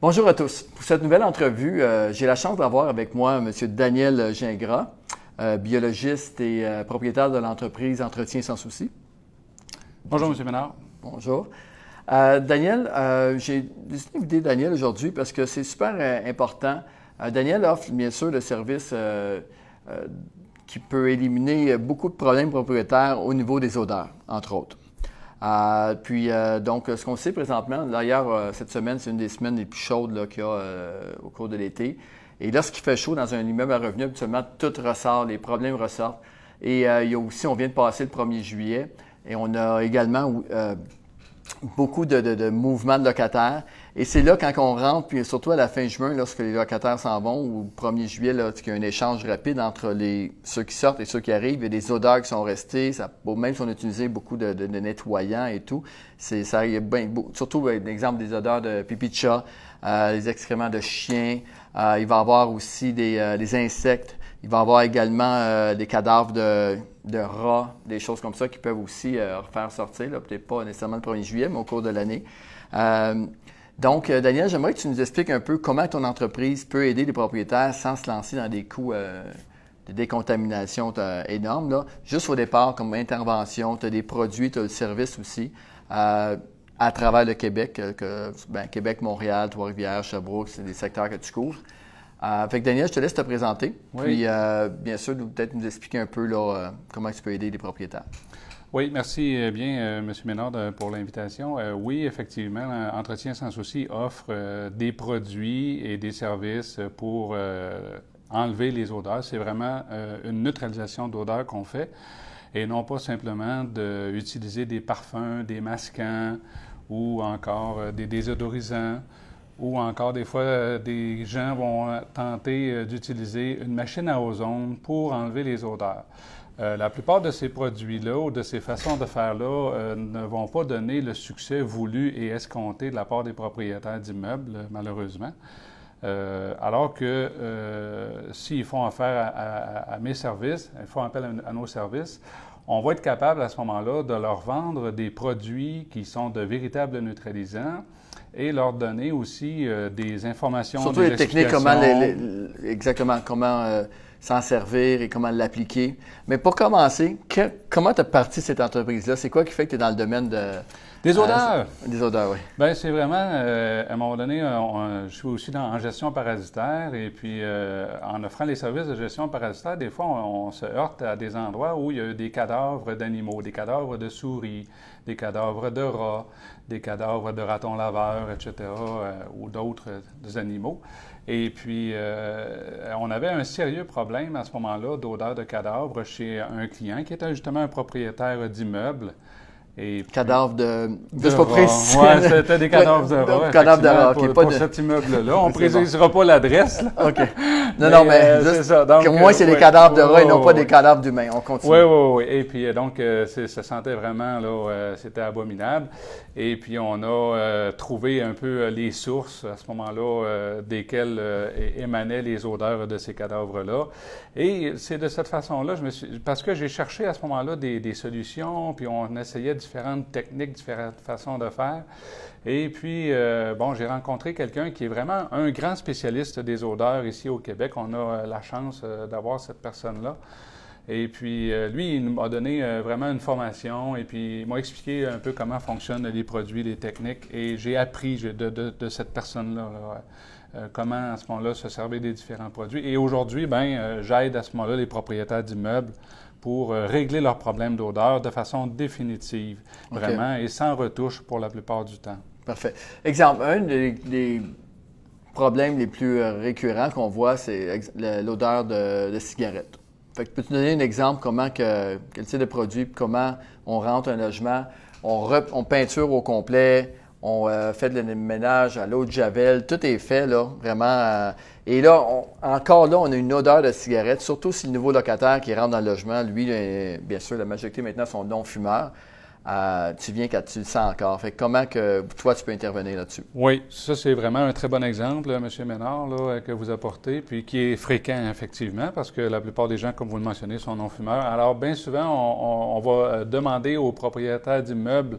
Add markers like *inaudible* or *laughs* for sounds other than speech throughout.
Bonjour à tous. Pour cette nouvelle entrevue, euh, j'ai la chance d'avoir avec moi M. Daniel Gingras, euh, biologiste et euh, propriétaire de l'entreprise Entretien sans souci. Bonjour, M. Ménard. Bonjour. Daniel, j'ai décidé d'inviter Daniel aujourd'hui parce que c'est super important. Daniel offre bien sûr le service qui peut éliminer beaucoup de problèmes propriétaires au niveau des odeurs, entre autres. Euh, puis, euh, donc, ce qu'on sait présentement, d'ailleurs, euh, cette semaine, c'est une des semaines les plus chaudes qu'il y a au cours de l'été. Et lorsqu'il fait chaud dans un immeuble à revenus, habituellement, tout ressort, les problèmes ressortent. Et il y a aussi, on vient de passer le 1er juillet, et on a également beaucoup de, mouvements de locataires. Et c'est là, quand on rentre, puis surtout à la fin juin, lorsque les locataires s'en vont, ou le 1er juillet, là, qu'il y a un échange rapide entre les, ceux qui sortent et ceux qui arrivent, il y a des odeurs qui sont restées, ça, même si on a utilisé beaucoup de, nettoyants et tout, c'est, ça, y a bien, surtout, l'exemple des odeurs de pipi de chat, euh, les excréments de chiens, euh, il va y avoir aussi des, euh, des insectes, il va y avoir également euh, des cadavres de, de, rats, des choses comme ça qui peuvent aussi euh, refaire sortir, peut-être pas nécessairement le 1er juillet, mais au cours de l'année. Euh, donc, Daniel, j'aimerais que tu nous expliques un peu comment ton entreprise peut aider les propriétaires sans se lancer dans des coûts de décontamination énormes. Là. Juste au départ, comme intervention, tu as des produits, tu as le service aussi. à travers le Québec, que, ben, Québec, Montréal, Trois-Rivières, Sherbrooke, c'est des secteurs que tu couvres. Euh, fait que Daniel, je te laisse te présenter. Puis, euh, bien sûr, peut-être nous expliquer un peu là, euh, comment tu peux aider les propriétaires. Oui, merci bien, M. Ménard, pour l'invitation. oui, effectivement, Entretien sans souci offre des produits et des services pour enlever les odeurs. C'est vraiment une neutralisation d'odeurs qu'on fait et non pas simplement d'utiliser des parfums, des masquants ou encore des désodorisants ou encore des fois, euh, des gens vont euh, tenter euh, d'utiliser une machine à ozone pour enlever les odeurs. La plupart de ces produits-là ou de ces façons de faire-là ne vont pas donner le succès voulu et escompté de la part des propriétaires d'immeubles, malheureusement. alors que s'ils font affaire à, mes services, ils font appel à, nos services, on va être capable à ce moment-là de leur vendre des produits qui sont de véritables neutralisants et leur donner aussi euh, des informations. Surtout les techniques, comment exactement comment euh, s'en servir et comment l'appliquer. Mais pour commencer, comment tu as parti cette entreprise-là? C'est quoi qui fait que tu es dans le domaine de, des odeurs. des odeurs, oui. Bien, c'est vraiment, euh, à un moment donné, je suis aussi dans, en gestion parasitaire et puis en offrant les services de gestion parasitaire, des fois, on, se heurte à des endroits où il y a des cadavres d'animaux, des cadavres de souris, des cadavres de rats, des cadavres de ratons laveurs, etc., euh, ou d'autres animaux. Et puis, euh, on avait un sérieux problème à ce moment-là d'odeur de cadavres chez un client qui était justement un propriétaire d'immeuble et cadavres de. Juste pour préciser. Oui, c'était des cadavres de *laughs* rats. Cadavres de rats, pour, pas pour cet immeuble-là. *laughs* On ne précisera pas l'adresse. OK. *laughs* Non, non, mais. Euh, ça. Donc, moins, c'est des cadavres de rats et non pas des cadavres d'humains. On continue. Oui, oui, oui. Et puis, euh, donc, euh, ça sentait vraiment, là, c'était abominable. Et puis, on a trouvé un peu les sources à ce moment-là desquelles émanaient les odeurs de ces cadavres-là. Et c'est de cette façon-là, je me suis. Parce que j'ai cherché à ce moment-là des, des solutions, puis on essayait différentes techniques, différentes façons de faire. Et puis, euh, bon, j'ai rencontré quelqu'un qui est vraiment un grand spécialiste des odeurs ici au Québec. On a euh, la chance euh, d'avoir cette personne-là. Et puis, lui, il m'a donné vraiment une formation et puis il m'a expliqué un peu comment fonctionnent les produits, les techniques. Et j'ai appris de, de, cette personne-là comment, à ce moment-là, se servir des différents produits. Et aujourd'hui, ben, j'aide à ce moment-là les propriétaires d'immeubles pour euh, régler leurs problèmes d'odeur de façon définitive, vraiment, et sans retouche pour la plupart du temps. Parfait. Exemple, un des, problèmes les plus euh, récurrents qu'on voit, c'est l'odeur de, cigarette. Fait que peux-tu donner un exemple comment que, quel type de produit, comment on rentre un logement, on, peinture au complet, on euh, fait de ménage à l'eau de Javel, tout est fait, là, vraiment. Euh, et là, encore là, on a une odeur de cigarette, surtout si le nouveau locataire qui rentre dans le logement, lui, bien sûr, la majorité maintenant sont non-fumeurs. Euh, tu viens quand tu le sens encore. Comment que toi, tu peux intervenir là-dessus? Oui, ça, c'est vraiment un très bon exemple, M. Ménard, là, que vous apportez, puis qui est fréquent, effectivement, parce que la plupart des gens, comme vous le mentionnez, sont non-fumeurs. Alors, bien souvent, on va demander aux propriétaires d'immeubles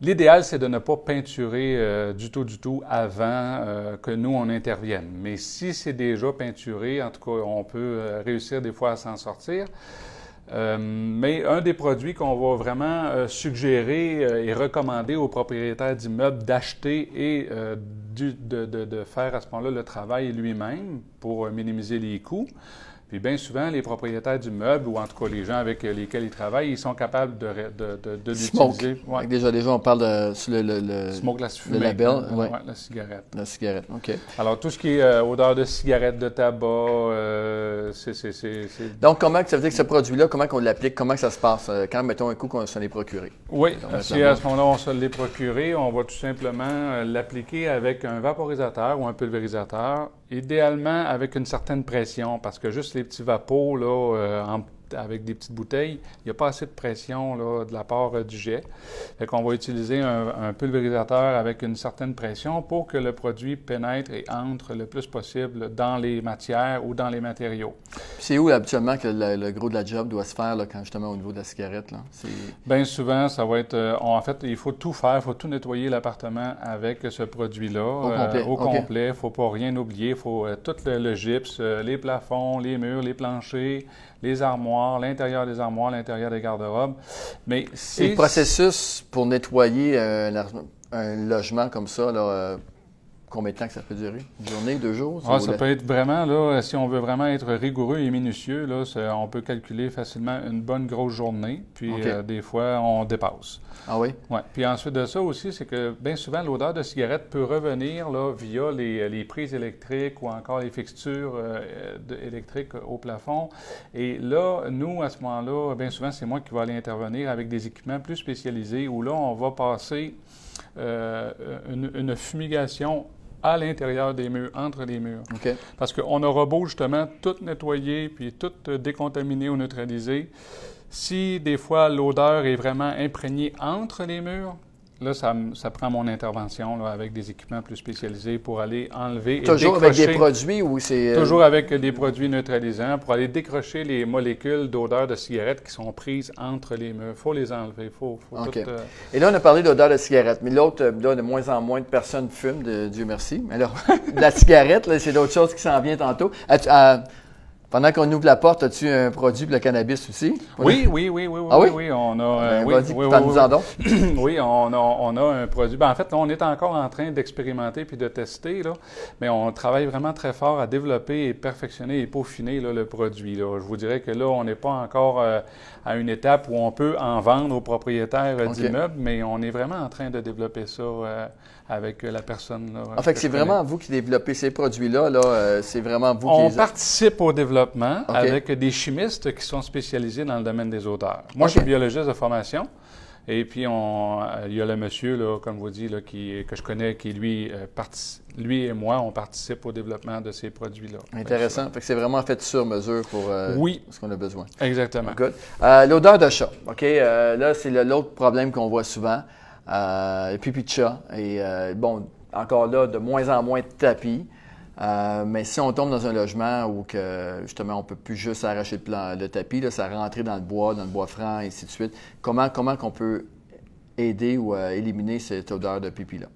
L'idéal, c'est de ne pas peinturer euh, du tout, du tout avant euh, que nous, on intervienne. Mais si c'est déjà peinturé, en tout cas, on peut euh, réussir des fois à s'en sortir. Mais un des produits qu'on va vraiment suggérer et recommander aux propriétaires d'immeubles d'acheter et de, de, de, faire à ce moment-là le travail lui-même pour minimiser les coûts, puis bien souvent, les propriétaires du meuble, ou en tout cas les gens avec lesquels ils travaillent, ils sont capables de, de, de, de l'utiliser. Ouais. Déjà, déjà, on parle de sur le, le, le, Smoke, la le label. Ouais. la cigarette. La cigarette, OK. Alors, tout ce qui est euh, odeur de cigarette, de tabac, euh, c'est, Donc, comment ça veut dire que ce produit-là, comment on l'applique, comment ça se passe quand, mettons, un coup qu'on se l'est procuré? Oui, si à ce moment-là, on se l'est procuré, on va tout simplement l'appliquer avec un vaporisateur ou un pulvérisateur idéalement avec une certaine pression, parce que juste les petits vapos là, euh, en avec des petites bouteilles, il n'y a pas assez de pression là, de la part euh, du jet. Fait qu'on va utiliser un, pulvérisateur avec une certaine pression pour que le produit pénètre et entre le plus possible dans les matières ou dans les matériaux. C'est où habituellement que le, gros de la job doit se faire là, quand justement au niveau de la cigarette? Là? Bien souvent, ça va être... Euh, en fait, il faut tout faire, il faut tout nettoyer l'appartement avec ce produit-là. Au complet. au complet. Il ne faut pas rien oublier. Il faut tout le, le gypse, les plafonds, les murs, les planchers, les armoires, l'intérieur des armoires, l'intérieur des garde-robes. Mais c'est... le processus pour nettoyer un, logement comme ça, là, euh, Combien de temps que ça peut durer? Une journée, deux jours? Ah, ça peut être vraiment, là, si on veut vraiment être rigoureux et minutieux, là, on peut calculer facilement une bonne grosse journée, puis euh, des fois, on dépasse. Ah oui? Oui. Puis ensuite de ça aussi, c'est que bien souvent, l'odeur de cigarette peut revenir là, via les, les, prises électriques ou encore les fixtures euh, électriques au plafond. Et là, nous, à ce moment-là, bien souvent, c'est moi qui vais aller intervenir avec des équipements plus spécialisés où là, on va passer euh, une, une, fumigation à l'intérieur des murs, entre les murs. Parce qu'on aura beau justement tout nettoyer puis tout décontaminer ou neutraliser. Si des fois l'odeur est vraiment imprégnée entre les murs, Là, ça, ça, prend mon intervention là, avec des équipements plus spécialisés pour aller enlever Toujours avec des produits ou c'est... Euh, Toujours avec des produits neutralisants pour aller décrocher les molécules d'odeur de cigarette qui sont prises entre les murs. Il faut les enlever. Faut, faut tout, euh, Et là, on a parlé d'odeur de cigarette, mais l'autre, euh, là, de moins en moins de personnes fument, de, Dieu merci. Mais là, *laughs* la cigarette, c'est d'autres choses qui s'en viennent tantôt. Pendant qu'on ouvre la porte, as-tu un produit pour le cannabis aussi? Oui, oui, oui, oui, ah oui? oui, on a. Euh, ben, oui, oui, oui, *clears throat* oui, on a, on a un produit. Ben, en fait, on est encore en train d'expérimenter puis de tester, là, mais on travaille vraiment très fort à développer et perfectionner et peaufiner là, le produit. Là. Je vous dirais que là, on n'est pas encore euh, à une étape où on peut en vendre aux propriétaires euh, d'immeubles, mais on est vraiment en train de développer ça avec la personne. Là, en fait, c'est vraiment vous qui développez ces produits-là. Là, c'est vraiment vous on qui. On participe au développement avec des chimistes qui sont spécialisés dans le domaine des odeurs. Moi, je suis biologiste de formation. Et puis, on, il y a le monsieur, là, comme vous dites, là, qui, que je connais, qui, lui, euh, lui et moi, on participe au développement de ces produits-là. Intéressant. Fait que c'est vraiment fait sur mesure pour euh, ce qu'on a besoin. Exactement. Good. Euh, l'odeur de chat. OK? là, c'est l'autre problème qu'on voit souvent. Euh, chat. Et bon, encore là, de moins en moins de tapis. Euh, mais si on tombe dans un logement où que justement on peut plus juste arracher le, tapis, là, ça rentrer dans le bois, dans le bois franc, et ainsi de suite, comment comment qu'on peut aider ou euh, éliminer cette odeur de pipi là?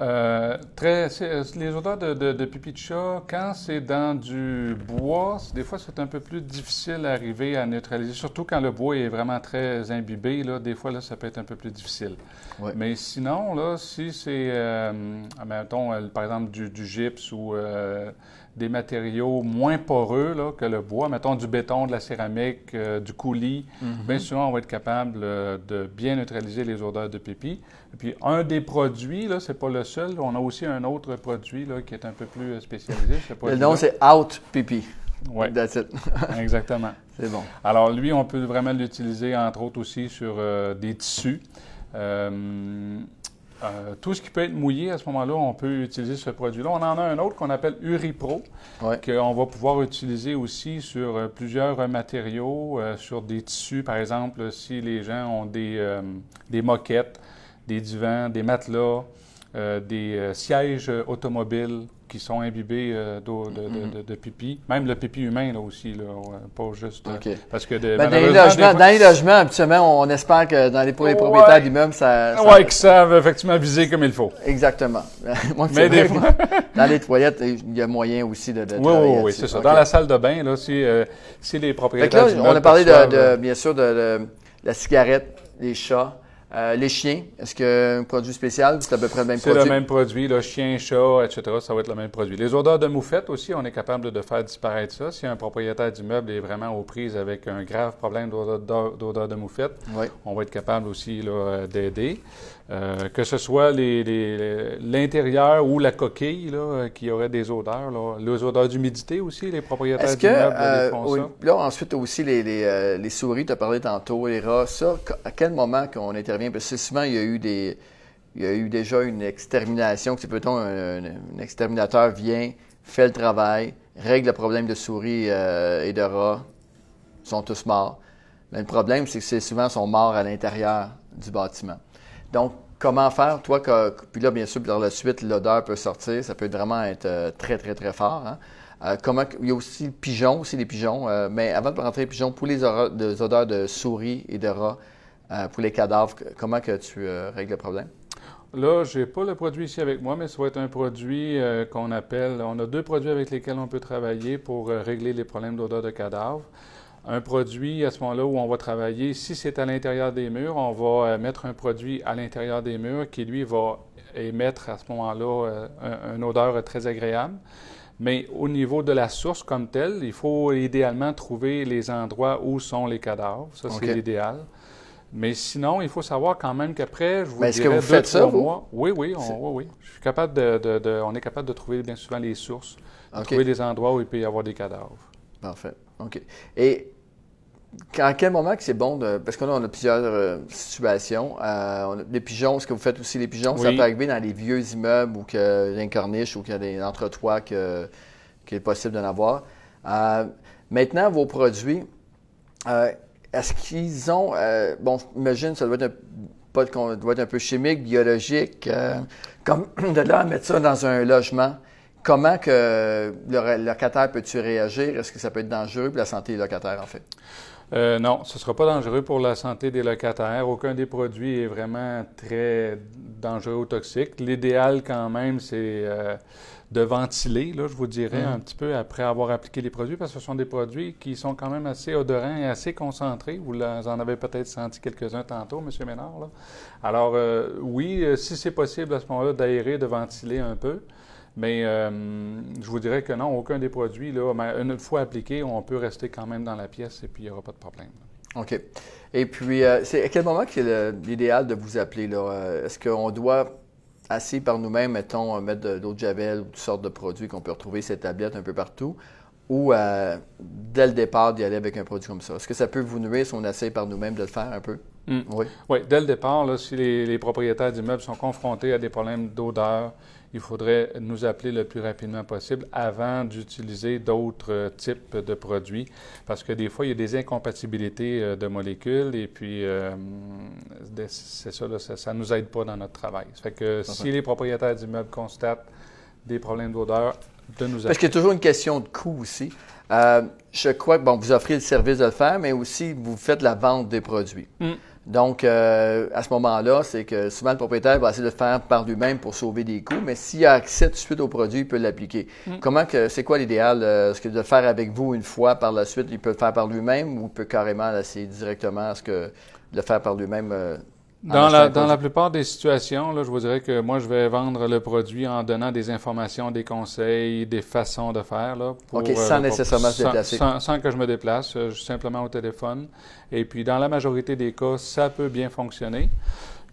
Euh, très, les odeurs de, de, pipi de chat, quand c'est dans du bois, des fois c'est un peu plus difficile à arriver à neutraliser, surtout quand le bois est vraiment très imbibé. Là, des fois, là, ça peut être un peu plus difficile. Mais sinon, là, si c'est, euh, mettons, euh, par exemple, du, du gypse ou euh, des matériaux moins poreux là, que le bois, mettons du béton, de la céramique, euh, du coulis, mhm. bien souvent, on va être capable euh, de bien neutraliser les odeurs de pipi. Et puis, un des produits, là, c'est pas le seul, on a aussi un autre produit là, qui est un peu plus euh, spécialisé. le nom, c'est Out Pipi. Oui. That's it. *laughs* Exactement. C'est bon. Alors, lui, on peut vraiment l'utiliser, entre autres, aussi sur des tissus. Euh, tout ce qui peut être mouillé à ce moment-là, on peut utiliser ce produit-là. On en a un autre qu'on appelle Uripro, qu'on va pouvoir utiliser aussi sur euh, plusieurs matériaux, euh, sur des tissus, par exemple, si les gens ont des, des moquettes, des divans, des matelas, des sièges automobiles, qui sont imbibés euh, d'eau de, de, de, pipi. Même le pipi humain, là aussi, là, pas juste. OK. parce que ben, dans, les logements, dans les logements, habituellement, on espère que dans les, pour les propriétaires d'immeubles, ça. ça oui, qu'ils savent effectivement viser comme il faut. Exactement. *laughs* Moi, Mais des fois... *laughs* dans les toilettes, il y a moyen aussi de. oui, oui, oui, c'est ça. Dans la salle de bain, là, si, euh, si les propriétaires. Là, on a parlé de, bien sûr de la cigarette, les chats. Euh, les chiens, est-ce qu'un produit spécial, c'est à peu près le même produit? C'est le même produit, le chien, chat, etc., ça va être le même produit. Les odeurs de moufette aussi, on est capable de faire disparaître ça. Si un propriétaire d'immeuble est vraiment aux prises avec un grave problème d'odeur de moufette, on va être capable aussi d'aider. Euh, que ce soit l'intérieur ou la coquille là, qui aurait des odeurs. Là. Les odeurs d'humidité aussi, les propriétaires d'immeubles euh, font ça. Là, ensuite, aussi les, les, les souris, tu as parlé tantôt, les rats, ça, à quel moment qu'on intervient? Parce que souvent, il y a eu des. Il y a eu déjà une extermination, que c'est plutôt un, exterminateur vient, fait le travail, règle le problème de souris euh, et de rats, ils sont tous morts. Mais le problème, c'est que c'est souvent sont morts à l'intérieur du bâtiment. Donc, comment faire, toi, puis là, bien sûr, par la suite, l'odeur peut sortir, ça peut vraiment être euh, très, très, très fort. Hein. Euh, comment, il y a aussi le pigeon, aussi les pigeons, mais avant de rentrer les pigeons, pour les, odeurs de souris et de rats, euh, pour les cadavres, comment que tu euh, règles le problème? Là, je n'ai pas le produit ici avec moi, mais ça va être un produit euh, qu'on appelle. On a deux produits avec lesquels on peut travailler pour régler les problèmes d'odeur de cadavre. Un produit à ce moment-là où on va travailler, si c'est à l'intérieur des murs, on va mettre un produit à l'intérieur des murs qui, lui, va émettre à ce moment-là une odeur très agréable. Mais au niveau de la source comme telle, il faut idéalement trouver les endroits où sont les cadavres. Ça, c'est l'idéal. Mais sinon, il faut savoir quand même qu'après, je vous est-ce que vous faites ça, mois, oui, oui, on, oui, oui. Je suis capable de, on est capable de trouver bien souvent les sources, de trouver les endroits où il peut y avoir des cadavres. Parfait. OK. Et à quel moment que c'est bon de. Parce que là, on a plusieurs euh, situations. Euh, les pigeons, est-ce que vous faites aussi les pigeons? Ça peut arriver dans les vieux immeubles ou qu'il y a des corniches ou qu'il y a des entretoits qu'il est possible d'en avoir. Euh, maintenant, vos produits, est-ce qu'ils ont, bon, imagine, ça doit être un, doit être un peu chimique, biologique, comme *clears throat* de là à mettre ça dans un logement, comment que le locataire peut-tu réagir? Est-ce que ça peut être dangereux pour la santé des locataires, en fait? Euh, non, ce ne sera pas dangereux pour la santé des locataires. Aucun des produits est vraiment très dangereux ou toxique. L'idéal, quand même, c'est de ventiler, là, je vous dirais, mm. un petit peu après avoir appliqué les produits, parce que ce sont des produits qui sont quand même assez odorants et assez concentrés. Vous en avez peut-être senti quelques-uns tantôt, M. Ménard. Là. Alors, euh, oui, euh, si c'est possible à ce moment-là d'aérer, de ventiler un peu, mais euh, je vous dirais que non, aucun des produits, là, une fois appliqué, on peut rester quand même dans la pièce et puis il n'y aura pas de problème. OK. Et puis, c'est à quel moment est l'idéal de vous appeler? Là? Est-ce qu'on doit assez par nous-mêmes, mettons, mettre de l'eau de javel ou toutes sortes de produits qu'on peut retrouver ces tablettes un peu partout, ou euh, dès le départ d'y aller avec un produit comme ça? Est-ce que ça peut vous nuire si on essaie par nous-mêmes de le faire un peu? Hmm. Oui. Oui, dès le départ, là, si les, les propriétaires d'immeubles sont confrontés à des problèmes d'odeur, il faudrait nous appeler le plus rapidement possible avant d'utiliser d'autres euh, types de produits parce que des fois, il y a des incompatibilités euh, de molécules et puis euh, c'est ça, ça ne nous aide pas dans notre travail. Ça fait que si les propriétaires d'immeubles constatent des problèmes d'odeur, de nous appeler. Parce qu'il y a toujours une question de coût aussi. je crois que bon, vous offrez le service de le faire, mais aussi vous faites la vente des produits. Mm. Donc, euh, à ce moment-là, c'est que souvent le propriétaire va essayer de le faire par lui-même pour sauver des coûts, mais s'il a accès tout de suite au produit, il peut l'appliquer. Mm. Comment que c'est quoi l'idéal? Euh, est-ce que de le faire avec vous une fois par la suite, il peut le faire par lui-même ou il peut carrément essayer directement? Ce que de le faire par lui-même? Euh, dans la, dans la plupart des situations, là, je vous dirais que moi, je vais vendre le produit en donnant des informations, des conseils, des façons de faire. Là, pour, OK, sans euh, nécessairement se déplacer. Sans, que je me déplace, euh, simplement au téléphone. Et puis, dans la majorité des cas, ça peut bien fonctionner.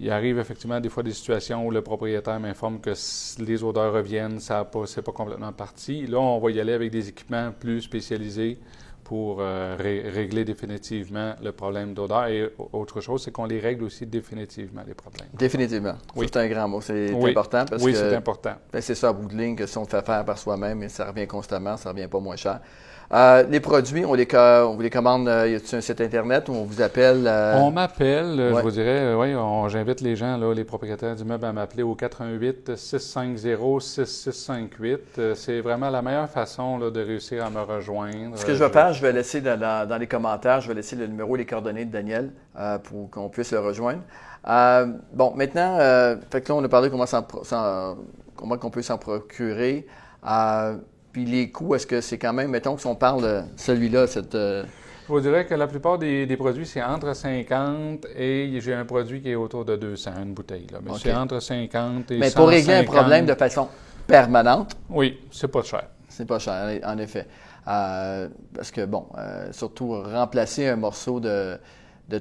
Il arrive effectivement des fois des situations où le propriétaire m'informe que les odeurs reviennent, ça n'est pas complètement parti. Là, on va y aller avec des équipements plus spécialisés pour euh, régler définitivement le problème d'odeur. Et autre chose, c'est qu'on les règle aussi définitivement, les problèmes. Définitivement. Oui. C'est un grand mot. C'est important parce oui, que. c'est important. Ben, c'est ça, à bout de ligne, que si on le fait faire par soi-même, ça revient constamment, ça revient pas moins cher. Euh, les produits, on les, on vous les commande, euh, y a-t-il un site Internet où on vous appelle? Euh? On m'appelle, je vous dirais, oui, j'invite les gens, là, les propriétaires d'immeubles à m'appeler au 88 650 6658. C'est vraiment la meilleure façon là, de réussir à me rejoindre. Ce que je vais faire, je vais laisser dans, dans, les commentaires, je vais laisser le numéro et les coordonnées de Daniel pour qu'on puisse le rejoindre. bon, maintenant, fait que là, on a parlé comment, comment on peut s'en procurer. Puis les coûts, est-ce que c'est quand même, mettons que si on parle de celui-là, cette. Euh, Je vous dirais que la plupart des, produits, c'est entre 50 et j'ai un produit qui est autour de 200, une bouteille. Là. Mais c'est entre 50 et Mais pour régler un problème de façon permanente? Oui, c'est pas cher. C'est pas cher, en effet. Euh, parce que, bon, euh, surtout remplacer un morceau de,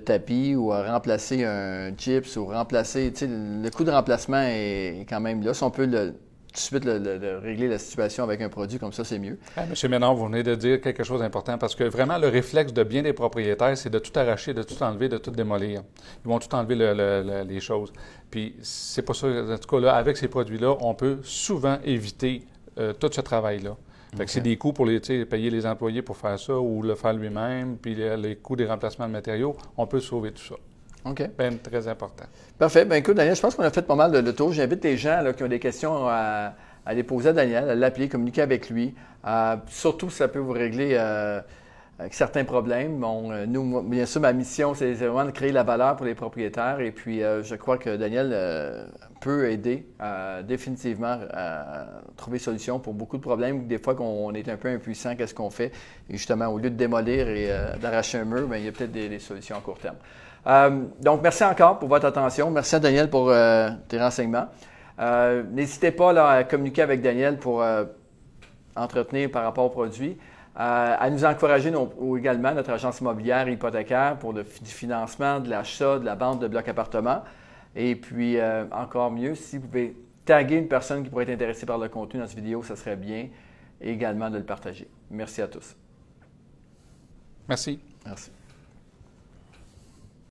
tapis ou remplacer un chips ou remplacer, tu sais, le coût de remplacement est, quand même là. Si on peut le tout de suite de régler la situation avec un produit comme ça, c'est mieux. Ah, Monsieur Ménard, vous venez de dire quelque chose d'important parce que vraiment, le réflexe de bien des propriétaires, c'est de tout arracher, de tout enlever, de tout démolir. Ils vont tout enlever les choses. Puis, c'est pas ça. En tout cas, là, avec ces produits-là, on peut souvent éviter euh, tout ce travail-là. C'est des coûts pour les, payer les employés pour faire ça ou le faire lui-même, puis les, les coûts des remplacements de matériaux, on peut sauver tout ça. OK. Ben, très important. Parfait. Bien, écoute, Daniel, je pense qu'on a fait pas mal de, de tours. J'invite les gens qui ont des questions à, les poser à Daniel, à l'appeler, communiquer avec lui. Euh, surtout, ça peut vous régler euh, certains problèmes. Bon, euh, nous, bien sûr, ma mission, c'est vraiment de créer la valeur pour les propriétaires. Et puis, je crois que Daniel peut aider définitivement à trouver des solutions pour beaucoup de problèmes. Des fois, qu'on est un peu impuissant, qu'est-ce qu'on fait? Et justement, au lieu de démolir et d'arracher un mur, bien, il y a peut-être des, solutions à court terme. Euh, donc, merci encore pour votre attention. Merci à Daniel pour euh, tes renseignements. Euh, n'hésitez pas à communiquer avec Daniel pour entretenir par rapport aux produits. à nous encourager ou également notre agence immobilière hypothécaire pour le, du financement, de l'achat, de la vente de blocs appartements. Et puis, encore mieux, si vous pouvez taguer une personne qui pourrait être intéressée par le contenu dans cette vidéo, ça serait bien. Et également de le partager. Merci à tous. Merci. Merci.